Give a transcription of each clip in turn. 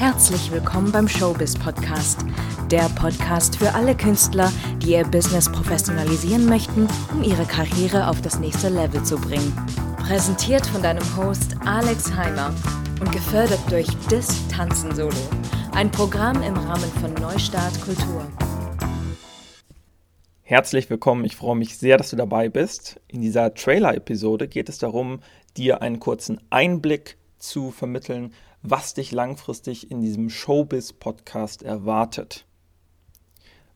Herzlich willkommen beim Showbiz Podcast, der Podcast für alle Künstler, die ihr Business professionalisieren möchten, um ihre Karriere auf das nächste Level zu bringen. Präsentiert von deinem Host Alex Heimer und gefördert durch Dis Tanzen Solo, ein Programm im Rahmen von Neustart Kultur. Herzlich willkommen, ich freue mich sehr, dass du dabei bist. In dieser Trailer-Episode geht es darum, dir einen kurzen Einblick zu vermitteln, was dich langfristig in diesem Showbiz-Podcast erwartet.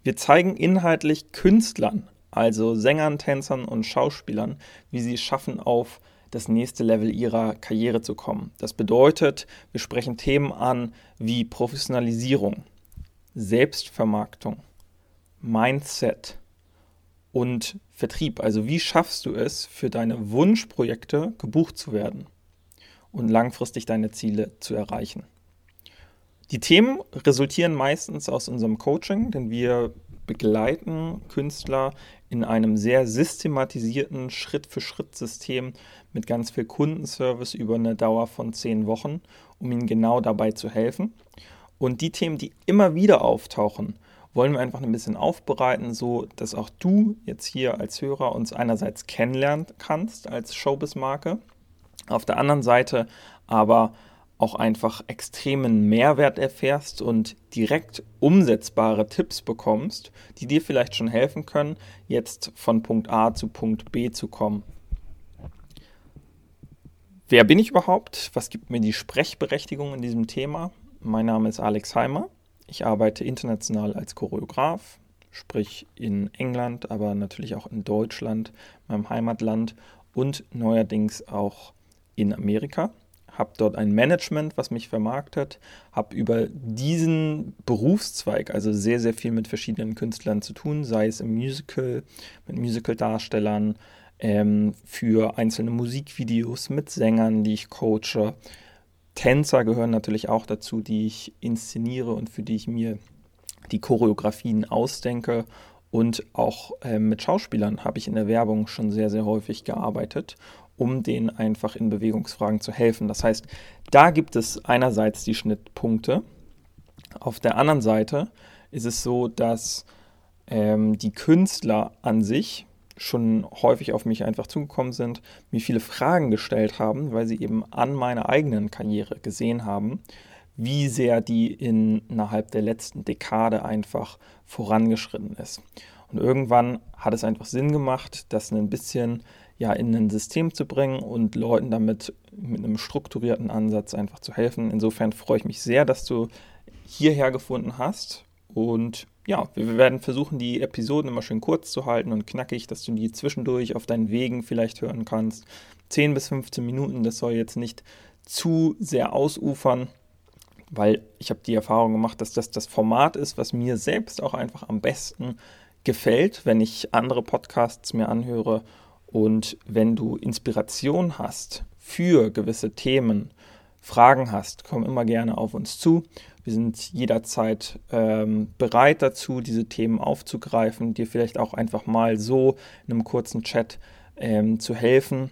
Wir zeigen inhaltlich Künstlern, also Sängern, Tänzern und Schauspielern, wie sie es schaffen, auf das nächste Level ihrer Karriere zu kommen. Das bedeutet, wir sprechen Themen an wie Professionalisierung, Selbstvermarktung, Mindset und Vertrieb. Also wie schaffst du es, für deine Wunschprojekte gebucht zu werden? Und langfristig deine Ziele zu erreichen. Die Themen resultieren meistens aus unserem Coaching, denn wir begleiten Künstler in einem sehr systematisierten Schritt-für-Schritt-System mit ganz viel Kundenservice über eine Dauer von zehn Wochen, um ihnen genau dabei zu helfen. Und die Themen, die immer wieder auftauchen, wollen wir einfach ein bisschen aufbereiten, so dass auch du jetzt hier als Hörer uns einerseits kennenlernen kannst als Showbiz-Marke auf der anderen Seite aber auch einfach extremen Mehrwert erfährst und direkt umsetzbare Tipps bekommst, die dir vielleicht schon helfen können, jetzt von Punkt A zu Punkt B zu kommen. Wer bin ich überhaupt? Was gibt mir die Sprechberechtigung in diesem Thema? Mein Name ist Alex Heimer. Ich arbeite international als Choreograf, sprich in England, aber natürlich auch in Deutschland, meinem Heimatland und neuerdings auch in Amerika, habe dort ein Management, was mich vermarktet, habe über diesen Berufszweig also sehr, sehr viel mit verschiedenen Künstlern zu tun, sei es im Musical, mit Musicaldarstellern, ähm, für einzelne Musikvideos, mit Sängern, die ich coache. Tänzer gehören natürlich auch dazu, die ich inszeniere und für die ich mir die Choreografien ausdenke. Und auch äh, mit Schauspielern habe ich in der Werbung schon sehr, sehr häufig gearbeitet um denen einfach in Bewegungsfragen zu helfen. Das heißt, da gibt es einerseits die Schnittpunkte. Auf der anderen Seite ist es so, dass ähm, die Künstler an sich schon häufig auf mich einfach zugekommen sind, mir viele Fragen gestellt haben, weil sie eben an meiner eigenen Karriere gesehen haben, wie sehr die in, innerhalb der letzten Dekade einfach vorangeschritten ist. Und irgendwann hat es einfach Sinn gemacht, das ein bisschen ja, in ein System zu bringen und Leuten damit mit einem strukturierten Ansatz einfach zu helfen. Insofern freue ich mich sehr, dass du hierher gefunden hast. Und ja, wir werden versuchen, die Episoden immer schön kurz zu halten und knackig, dass du die zwischendurch auf deinen Wegen vielleicht hören kannst. 10 bis 15 Minuten, das soll jetzt nicht zu sehr ausufern, weil ich habe die Erfahrung gemacht, dass das das Format ist, was mir selbst auch einfach am besten gefällt, wenn ich andere Podcasts mir anhöre und wenn du Inspiration hast für gewisse Themen, Fragen hast, komm immer gerne auf uns zu. Wir sind jederzeit ähm, bereit dazu, diese Themen aufzugreifen, dir vielleicht auch einfach mal so in einem kurzen Chat ähm, zu helfen.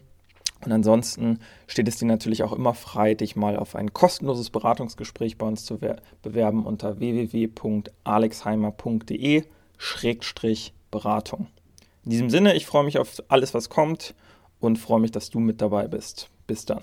Und ansonsten steht es dir natürlich auch immer frei, dich mal auf ein kostenloses Beratungsgespräch bei uns zu bewerben unter www.alexheimer.de-beratung. In diesem Sinne, ich freue mich auf alles, was kommt und freue mich, dass du mit dabei bist. Bis dann.